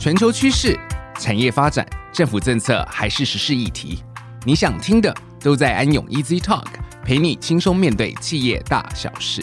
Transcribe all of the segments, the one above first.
全球趋势、产业发展、政府政策还是时事议题，你想听的都在安永 Easy Talk，陪你轻松面对企业大小事。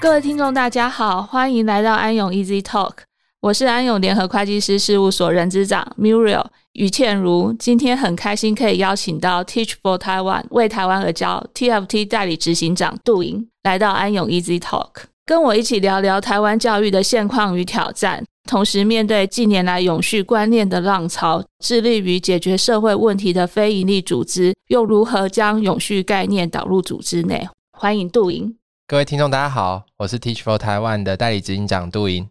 各位听众，大家好，欢迎来到安永 Easy Talk，我是安永联合会计师事务所人资长 Muriel 于倩如。今天很开心可以邀请到 Teach for Taiwan 为台湾而教 TFT 代理执行长杜莹来到安永 Easy Talk，跟我一起聊聊台湾教育的现况与挑战，同时面对近年来永续观念的浪潮，致力于解决社会问题的非营利组织又如何将永续概念导入组织内？欢迎杜莹。各位听众，大家好，我是 Teach for Taiwan 的代理执行长杜莹。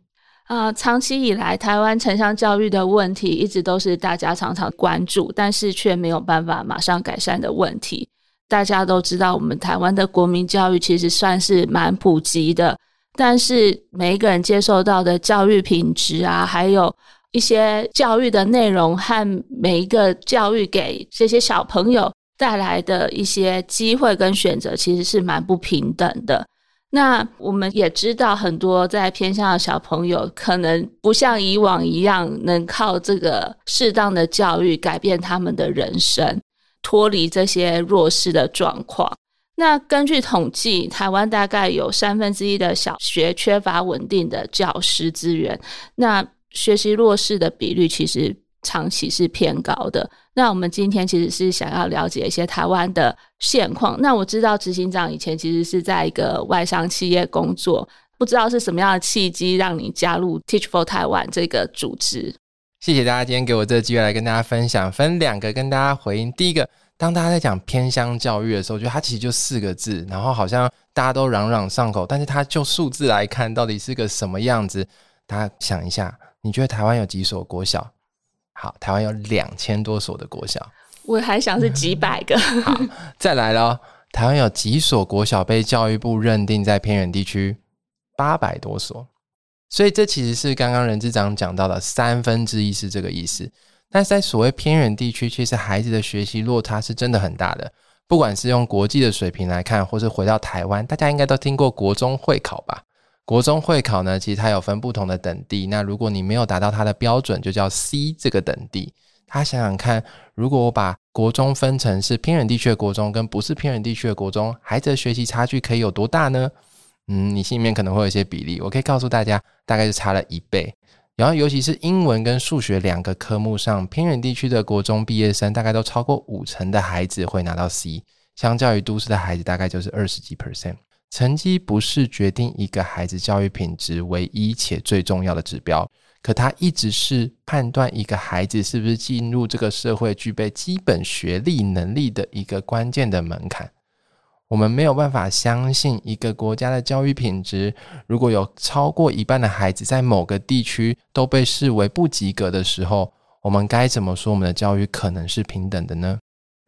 啊、长期以来，台湾城乡教育的问题一直都是大家常常关注，但是却没有办法马上改善的问题。大家都知道，我们台湾的国民教育其实算是蛮普及的，但是每一个人接受到的教育品质啊，还有一些教育的内容和每一个教育给这些小朋友。带来的一些机会跟选择其实是蛮不平等的。那我们也知道，很多在偏向的小朋友可能不像以往一样，能靠这个适当的教育改变他们的人生，脱离这些弱势的状况。那根据统计，台湾大概有三分之一的小学缺乏稳定的教师资源，那学习弱势的比率其实长期是偏高的。那我们今天其实是想要了解一些台湾的现况。那我知道执行长以前其实是在一个外商企业工作，不知道是什么样的契机让你加入 Teach for Taiwan 这个组织。谢谢大家今天给我这个机会来跟大家分享，分两个跟大家回应。第一个，当大家在讲偏乡教育的时候，我觉得它其实就四个字，然后好像大家都朗朗上口，但是它就数字来看，到底是个什么样子？大家想一下，你觉得台湾有几所国小？好，台湾有两千多所的国小，我还想是几百个。好，再来咯，台湾有几所国小被教育部认定在偏远地区？八百多所。所以这其实是刚刚人资长讲到的三分之一是这个意思。但是在所谓偏远地区，其实孩子的学习落差是真的很大的。不管是用国际的水平来看，或是回到台湾，大家应该都听过国中会考吧？国中会考呢，其实它有分不同的等地。那如果你没有达到它的标准，就叫 C 这个等第。他想想看，如果我把国中分成是偏远地区的国中跟不是偏远地区的国中，孩子的学习差距可以有多大呢？嗯，你心里面可能会有一些比例，我可以告诉大家，大概是差了一倍。然后尤其是英文跟数学两个科目上，偏远地区的国中毕业生大概都超过五成的孩子会拿到 C，相较于都市的孩子，大概就是二十几 percent。成绩不是决定一个孩子教育品质唯一且最重要的指标，可它一直是判断一个孩子是不是进入这个社会具备基本学历能力的一个关键的门槛。我们没有办法相信一个国家的教育品质，如果有超过一半的孩子在某个地区都被视为不及格的时候，我们该怎么说我们的教育可能是平等的呢？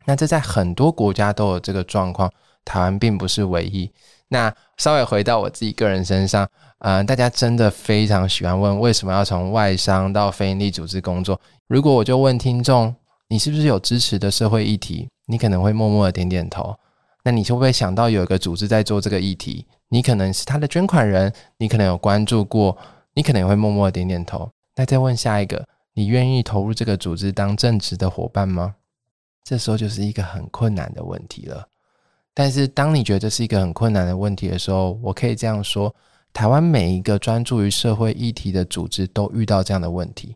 那这在很多国家都有这个状况，台湾并不是唯一。那稍微回到我自己个人身上，呃，大家真的非常喜欢问为什么要从外商到非营利组织工作。如果我就问听众，你是不是有支持的社会议题？你可能会默默的点点头。那你会不会想到有一个组织在做这个议题？你可能是他的捐款人，你可能有关注过，你可能也会默默的点点头。那再问下一个，你愿意投入这个组织当正职的伙伴吗？这时候就是一个很困难的问题了。但是，当你觉得这是一个很困难的问题的时候，我可以这样说：台湾每一个专注于社会议题的组织都遇到这样的问题。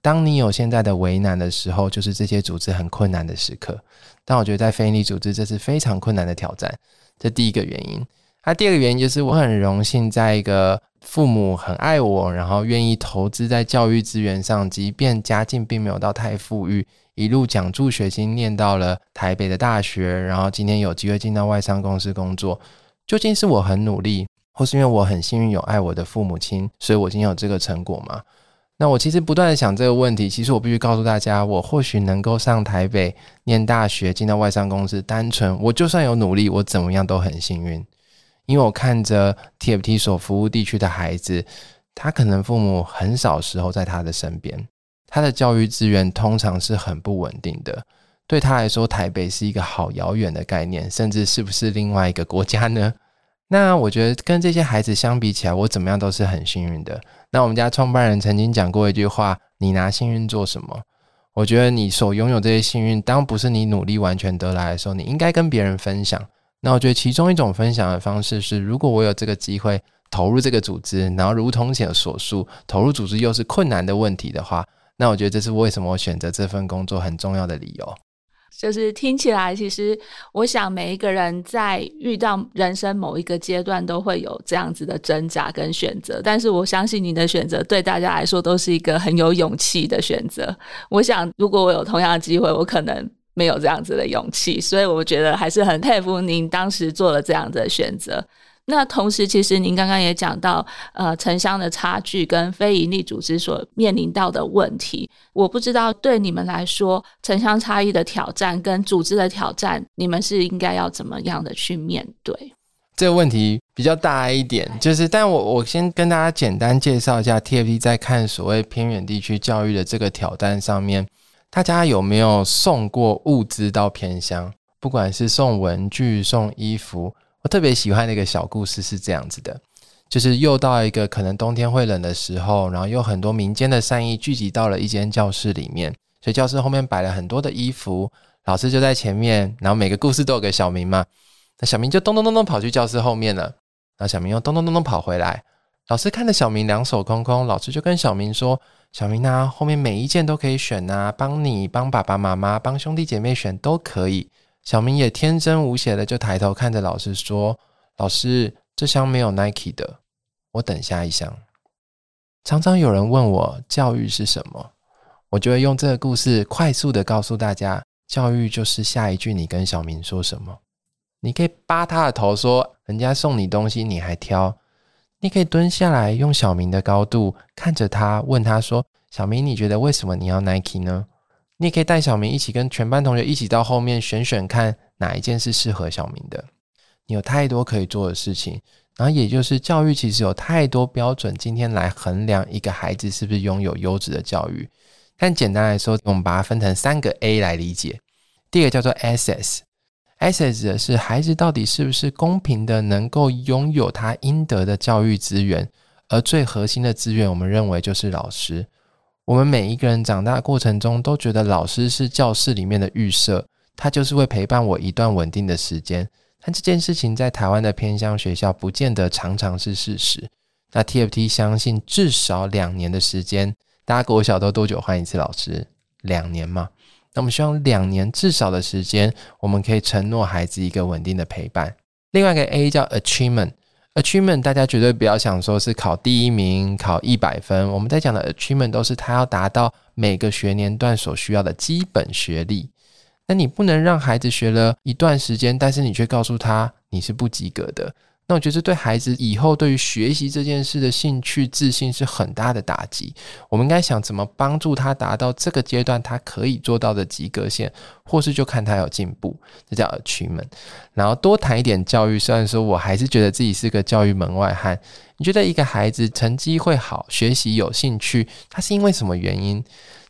当你有现在的为难的时候，就是这些组织很困难的时刻。但我觉得在非营利组织，这是非常困难的挑战。这第一个原因。那、第二个原因就是，我很荣幸在一个父母很爱我，然后愿意投资在教育资源上，即便家境并没有到太富裕。一路奖助学金念到了台北的大学，然后今天有机会进到外商公司工作，究竟是我很努力，或是因为我很幸运有爱我的父母亲，所以我今天有这个成果吗？那我其实不断的想这个问题，其实我必须告诉大家，我或许能够上台北念大学，进到外商公司，单纯我就算有努力，我怎么样都很幸运，因为我看着 TFT 所服务地区的孩子，他可能父母很少时候在他的身边。他的教育资源通常是很不稳定的，对他来说，台北是一个好遥远的概念，甚至是不是另外一个国家呢？那我觉得跟这些孩子相比起来，我怎么样都是很幸运的。那我们家创办人曾经讲过一句话：“你拿幸运做什么？”我觉得你所拥有这些幸运，当不是你努力完全得来的时候，你应该跟别人分享。那我觉得其中一种分享的方式是，如果我有这个机会投入这个组织，然后如同前所述，投入组织又是困难的问题的话，那我觉得这是为什么我选择这份工作很重要的理由。就是听起来，其实我想每一个人在遇到人生某一个阶段，都会有这样子的挣扎跟选择。但是我相信你的选择对大家来说都是一个很有勇气的选择。我想，如果我有同样的机会，我可能没有这样子的勇气。所以我觉得还是很佩服您当时做了这样的选择。那同时，其实您刚刚也讲到，呃，城乡的差距跟非营利组织所面临到的问题，我不知道对你们来说，城乡差异的挑战跟组织的挑战，你们是应该要怎么样的去面对？这个问题比较大一点，就是，但我我先跟大家简单介绍一下 TFT 在看所谓偏远地区教育的这个挑战上面，大家有没有送过物资到偏乡？不管是送文具、送衣服。我特别喜欢的一个小故事是这样子的，就是又到一个可能冬天会冷的时候，然后又很多民间的善意聚集到了一间教室里面，所以教室后面摆了很多的衣服，老师就在前面，然后每个故事都有个小明嘛，那小明就咚咚咚咚跑去教室后面了，然后小明又咚咚咚咚跑回来，老师看着小明两手空空，老师就跟小明说：“小明啊，后面每一件都可以选啊，帮你、帮爸爸妈妈、帮兄弟姐妹选都可以。”小明也天真无邪的就抬头看着老师说：“老师，这箱没有 Nike 的，我等下一箱。”常常有人问我教育是什么，我就会用这个故事快速的告诉大家：教育就是下一句你跟小明说什么。你可以扒他的头说：“人家送你东西你还挑。”你可以蹲下来用小明的高度看着他，问他说：“小明，你觉得为什么你要 Nike 呢？”你也可以带小明一起跟全班同学一起到后面选选看哪一件是适合小明的。你有太多可以做的事情，然后也就是教育其实有太多标准，今天来衡量一个孩子是不是拥有优质的教育。但简单来说，我们把它分成三个 A 来理解。第一个叫做 Access，Access 指的是孩子到底是不是公平的能够拥有他应得的教育资源，而最核心的资源，我们认为就是老师。我们每一个人长大过程中，都觉得老师是教室里面的预设，他就是会陪伴我一段稳定的时间。但这件事情在台湾的偏乡学校，不见得常常是事实。那 TFT 相信至少两年的时间，大家国小都多久换一次老师？两年嘛。那我们希望两年至少的时间，我们可以承诺孩子一个稳定的陪伴。另外一个 A 叫 Achievement。Achievement，大家绝对不要想说是考第一名、考一百分。我们在讲的 Achievement 都是他要达到每个学年段所需要的基本学历。那你不能让孩子学了一段时间，但是你却告诉他你是不及格的。那我觉得对孩子以后对于学习这件事的兴趣、自信是很大的打击。我们应该想怎么帮助他达到这个阶段他可以做到的及格线，或是就看他有进步，这叫 achievement。然后多谈一点教育，虽然说我还是觉得自己是个教育门外汉。你觉得一个孩子成绩会好、学习有兴趣，他是因为什么原因？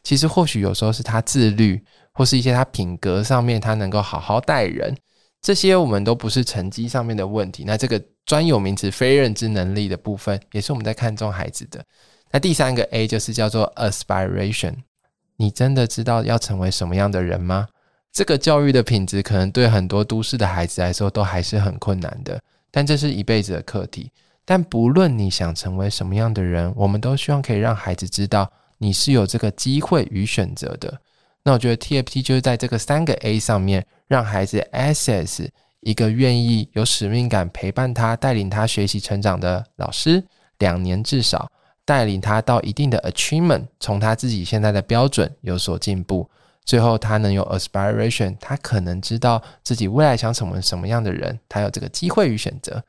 其实或许有时候是他自律，或是一些他品格上面他能够好好待人。这些我们都不是成绩上面的问题，那这个专有名词非认知能力的部分，也是我们在看重孩子的。那第三个 A 就是叫做 aspiration，你真的知道要成为什么样的人吗？这个教育的品质可能对很多都市的孩子来说都还是很困难的，但这是一辈子的课题。但不论你想成为什么样的人，我们都希望可以让孩子知道你是有这个机会与选择的。那我觉得 TFT 就是在这个三个 A 上面，让孩子 access 一个愿意有使命感陪伴他、带领他学习成长的老师，两年至少带领他到一定的 achievement，从他自己现在的标准有所进步，最后他能有 aspiration，他可能知道自己未来想成为什么样的人，他有这个机会与选择。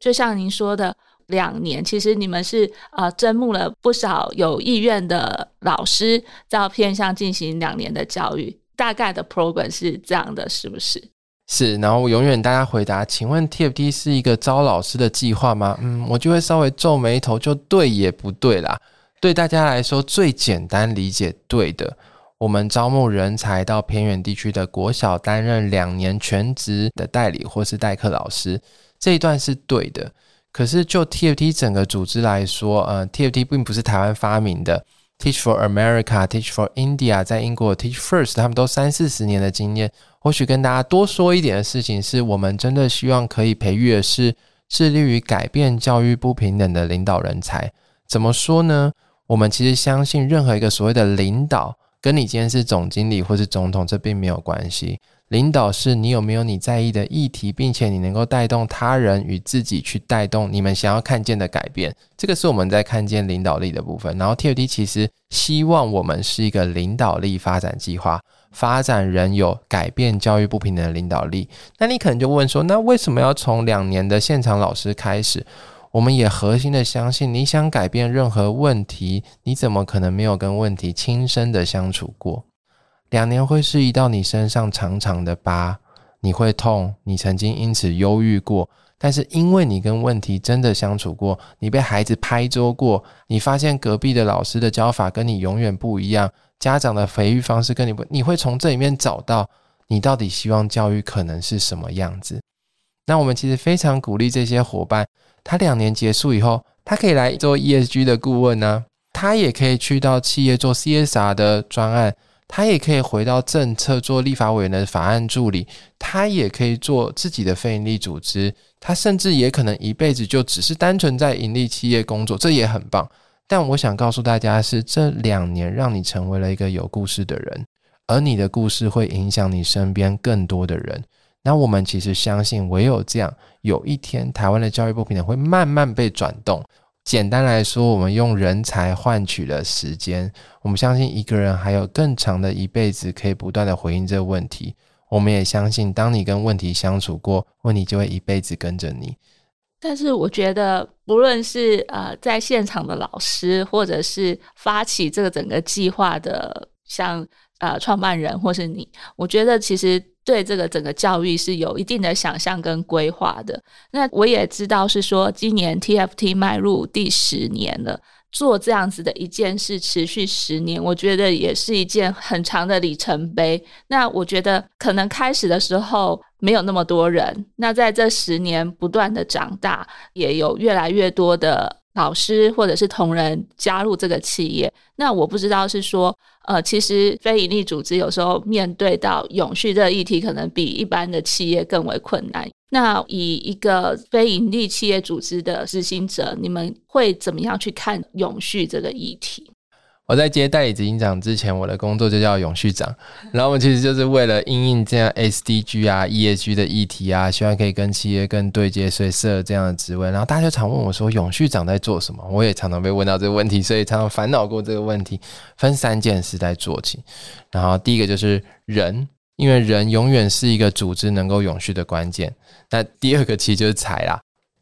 就像您说的。两年，其实你们是呃征募了不少有意愿的老师，在偏乡进行两年的教育，大概的 program 是这样的，是不是？是，然后永远大家回答，请问 TFT 是一个招老师的计划吗？嗯，我就会稍微皱眉头，就对也不对啦。对大家来说最简单理解对的，我们招募人才到偏远地区的国小担任两年全职的代理或是代课老师，这一段是对的。可是就 TFT 整个组织来说，呃，TFT 并不是台湾发明的，Teach for America、Teach for India 在英国 Teach First，他们都三四十年的经验。或许跟大家多说一点的事情是，我们真的希望可以培育的是致力于改变教育不平等的领导人才。怎么说呢？我们其实相信，任何一个所谓的领导。跟你今天是总经理或是总统，这并没有关系。领导是你有没有你在意的议题，并且你能够带动他人与自己去带动你们想要看见的改变。这个是我们在看见领导力的部分。然后 TFT 其实希望我们是一个领导力发展计划，发展人有改变教育不平等的领导力。那你可能就问说，那为什么要从两年的现场老师开始？我们也核心的相信，你想改变任何问题，你怎么可能没有跟问题亲身的相处过？两年会是一道你身上长长的疤，你会痛，你曾经因此忧郁过，但是因为你跟问题真的相处过，你被孩子拍桌过，你发现隔壁的老师的教法跟你永远不一样，家长的培育方式跟你不，你会从这里面找到你到底希望教育可能是什么样子。那我们其实非常鼓励这些伙伴。他两年结束以后，他可以来做 ESG 的顾问呢，他也可以去到企业做 CSR 的专案，他也可以回到政策做立法委员的法案助理，他也可以做自己的非营利组织，他甚至也可能一辈子就只是单纯在盈利企业工作，这也很棒。但我想告诉大家是，这两年让你成为了一个有故事的人，而你的故事会影响你身边更多的人。那我们其实相信，唯有这样，有一天台湾的教育不平等会慢慢被转动。简单来说，我们用人才换取了时间。我们相信一个人还有更长的一辈子可以不断的回应这个问题。我们也相信，当你跟问题相处过，问题就会一辈子跟着你。但是我觉得，不论是呃在现场的老师，或者是发起这个整个计划的，像呃创办人或是你，我觉得其实。对这个整个教育是有一定的想象跟规划的。那我也知道是说，今年 TFT 迈入第十年了，做这样子的一件事持续十年，我觉得也是一件很长的里程碑。那我觉得可能开始的时候没有那么多人，那在这十年不断的长大，也有越来越多的。老师或者是同仁加入这个企业，那我不知道是说，呃，其实非营利组织有时候面对到永续这个议题，可能比一般的企业更为困难。那以一个非营利企业组织的执行者，你们会怎么样去看永续这个议题？我在接代理执行长之前，我的工作就叫永续长。然后我其实就是为了应应这样 SDG 啊、ESG 的议题啊，希望可以跟企业更对接，所以设了这样的职位。然后大家常问我说：“永续长在做什么？”我也常常被问到这个问题，所以常常烦恼过这个问题。分三件事在做起。然后第一个就是人，因为人永远是一个组织能够永续的关键。那第二个其实就是财啦。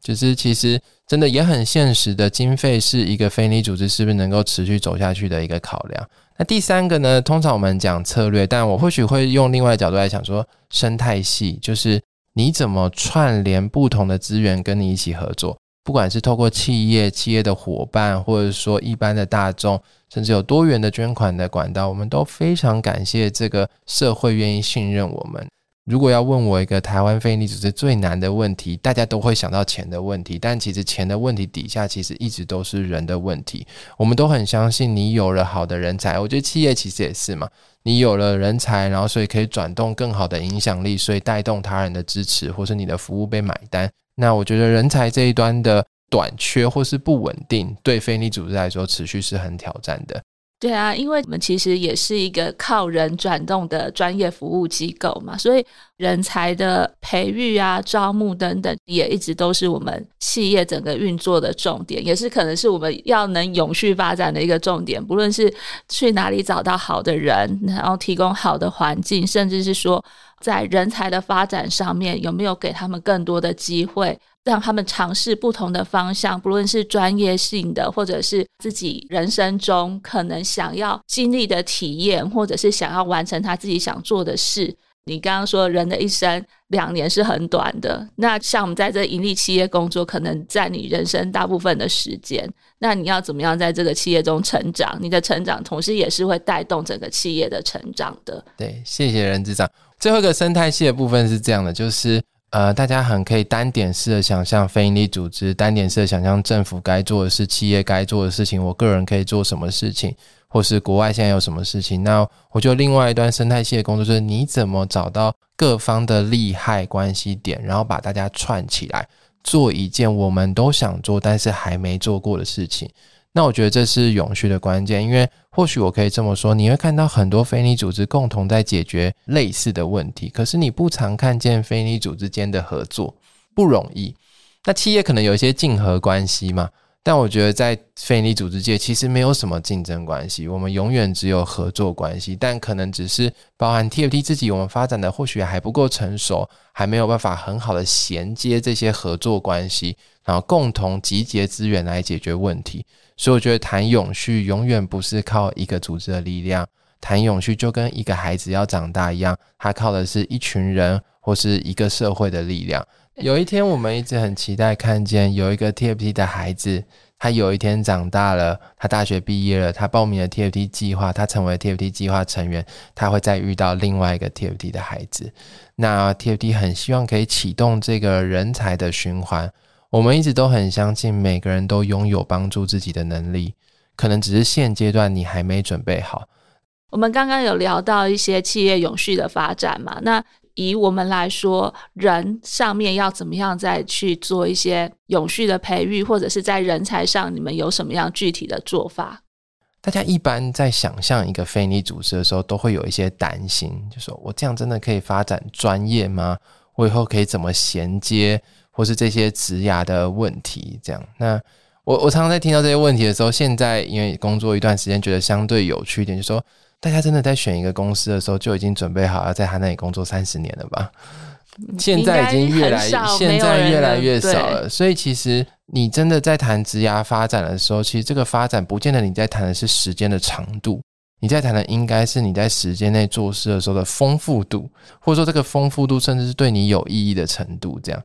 就是其实真的也很现实的，经费是一个非营利组织是不是能够持续走下去的一个考量。那第三个呢？通常我们讲策略，但我或许会用另外的角度来讲说，生态系就是你怎么串联不同的资源跟你一起合作，不管是透过企业、企业的伙伴，或者说一般的大众，甚至有多元的捐款的管道，我们都非常感谢这个社会愿意信任我们。如果要问我一个台湾非营利组织最难的问题，大家都会想到钱的问题，但其实钱的问题底下其实一直都是人的问题。我们都很相信，你有了好的人才，我觉得企业其实也是嘛，你有了人才，然后所以可以转动更好的影响力，所以带动他人的支持，或是你的服务被买单。那我觉得人才这一端的短缺或是不稳定，对非营利组织来说持续是很挑战的。对啊，因为我们其实也是一个靠人转动的专业服务机构嘛，所以人才的培育啊、招募等等，也一直都是我们企业整个运作的重点，也是可能是我们要能永续发展的一个重点。不论是去哪里找到好的人，然后提供好的环境，甚至是说在人才的发展上面，有没有给他们更多的机会。让他们尝试不同的方向，不论是专业性的，或者是自己人生中可能想要经历的体验，或者是想要完成他自己想做的事，你刚刚说人的一生两年是很短的，那像我们在这盈利企业工作，可能占你人生大部分的时间。那你要怎么样在这个企业中成长？你的成长同时也是会带动整个企业的成长的。对，谢谢人资长。最后一个生态系的部分是这样的，就是呃，大家很可以单点式的想象非营利组织，单点式的想象政府该做的事，企业该做的事情，我个人可以做什么事情。或是国外现在有什么事情？那我觉得另外一段生态系的工作就是你怎么找到各方的利害关系点，然后把大家串起来，做一件我们都想做但是还没做过的事情。那我觉得这是永续的关键，因为或许我可以这么说，你会看到很多非利组织共同在解决类似的问题，可是你不常看见非利组织间的合作，不容易。那企业可能有一些竞合关系嘛？但我觉得，在非营利组织界，其实没有什么竞争关系，我们永远只有合作关系。但可能只是包含 TFT 自己，我们发展的或许还不够成熟，还没有办法很好的衔接这些合作关系，然后共同集结资源来解决问题。所以，我觉得谈永续永远不是靠一个组织的力量，谈永续就跟一个孩子要长大一样，他靠的是一群人或是一个社会的力量。有一天，我们一直很期待看见有一个 TFT 的孩子，他有一天长大了，他大学毕业了，他报名了 TFT 计划，他成为 TFT 计划成员，他会再遇到另外一个 TFT 的孩子。那 TFT 很希望可以启动这个人才的循环。我们一直都很相信，每个人都拥有帮助自己的能力，可能只是现阶段你还没准备好。我们刚刚有聊到一些企业永续的发展嘛？那以我们来说，人上面要怎么样再去做一些永续的培育，或者是在人才上，你们有什么样具体的做法？大家一般在想象一个非营利组织的时候，都会有一些担心，就说我这样真的可以发展专业吗？我以后可以怎么衔接，或是这些职涯的问题？这样，那我我常常在听到这些问题的时候，现在因为工作一段时间，觉得相对有趣一点，就说。大家真的在选一个公司的时候就已经准备好要在他那里工作三十年了吧？现在已经越来现在越来越少了。所以其实你真的在谈职涯发展的时候，其实这个发展不见得你在谈的是时间的长度，你在谈的应该是你在时间内做事的时候的丰富度，或者说这个丰富度甚至是对你有意义的程度。这样，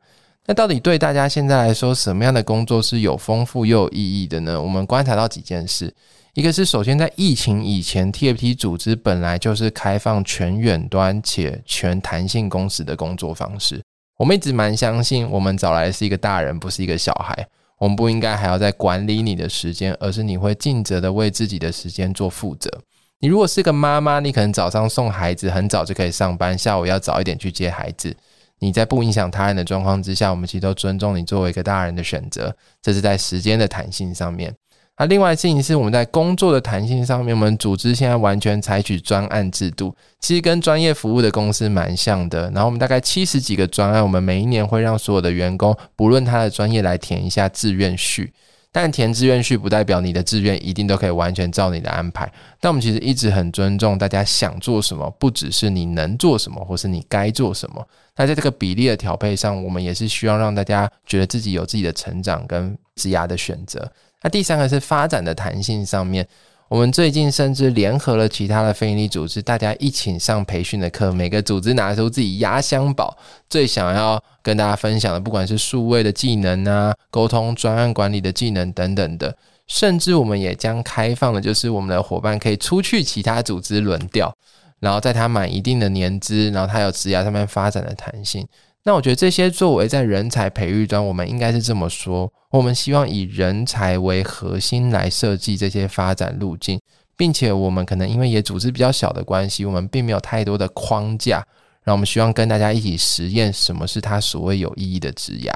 那到底对大家现在来说，什么样的工作是有丰富又有意义的呢？我们观察到几件事。一个是首先在疫情以前，TFT 组织本来就是开放全远端且全弹性工时的工作方式。我们一直蛮相信，我们找来的是一个大人，不是一个小孩。我们不应该还要再管理你的时间，而是你会尽责的为自己的时间做负责。你如果是个妈妈，你可能早上送孩子很早就可以上班，下午要早一点去接孩子。你在不影响他人的状况之下，我们其实都尊重你作为一个大人的选择。这是在时间的弹性上面。那另外事情是，我们在工作的弹性上面，我们组织现在完全采取专案制度，其实跟专业服务的公司蛮像的。然后我们大概七十几个专案，我们每一年会让所有的员工，不论他的专业来填一下志愿序。但填志愿序不代表你的志愿一定都可以完全照你的安排。但我们其实一直很尊重大家想做什么，不只是你能做什么，或是你该做什么。那在这个比例的调配上，我们也是需要让大家觉得自己有自己的成长跟职涯的选择。那第三个是发展的弹性上面，我们最近甚至联合了其他的非营利组织，大家一起上培训的课，每个组织拿出自己压箱宝，最想要跟大家分享的，不管是数位的技能啊、沟通、专案管理的技能等等的，甚至我们也将开放的，就是我们的伙伴可以出去其他组织轮调，然后在他满一定的年资，然后他有职涯上面发展的弹性。那我觉得这些作为在人才培育端，我们应该是这么说：我们希望以人才为核心来设计这些发展路径，并且我们可能因为也组织比较小的关系，我们并没有太多的框架，然后我们希望跟大家一起实验什么是他所谓有意义的职涯。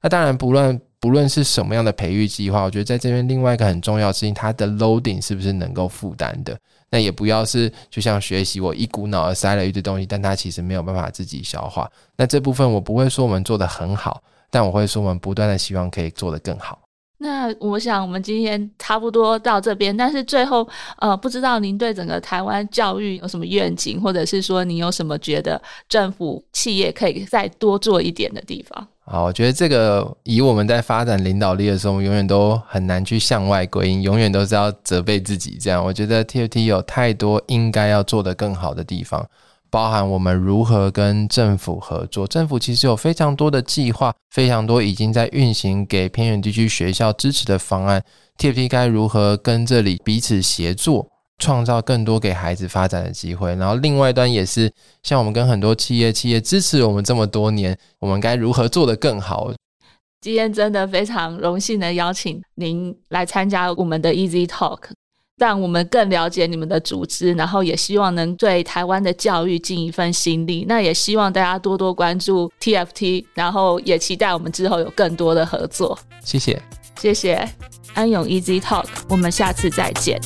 那当然，不论不论是什么样的培育计划，我觉得在这边另外一个很重要的事情，它的 loading 是不是能够负担的？那也不要是就像学习，我一股脑的塞了一堆东西，但它其实没有办法自己消化。那这部分我不会说我们做得很好，但我会说我们不断的希望可以做得更好。那我想我们今天差不多到这边，但是最后呃，不知道您对整个台湾教育有什么愿景，或者是说你有什么觉得政府企业可以再多做一点的地方？好，我觉得这个以我们在发展领导力的时候，永远都很难去向外归因，永远都是要责备自己。这样，我觉得 TFT 有太多应该要做得更好的地方，包含我们如何跟政府合作。政府其实有非常多的计划，非常多已经在运行给偏远地区学校支持的方案。TFT 该如何跟这里彼此协作，创造更多给孩子发展的机会？然后另外一端也是像我们跟很多企业，企业支持我们这么多年，我们该如何做得更好？今天真的非常荣幸能邀请您来参加我们的 Easy Talk，让我们更了解你们的组织，然后也希望能对台湾的教育尽一份心力。那也希望大家多多关注 TFT，然后也期待我们之后有更多的合作。谢谢，谢谢安永 Easy Talk，我们下次再见。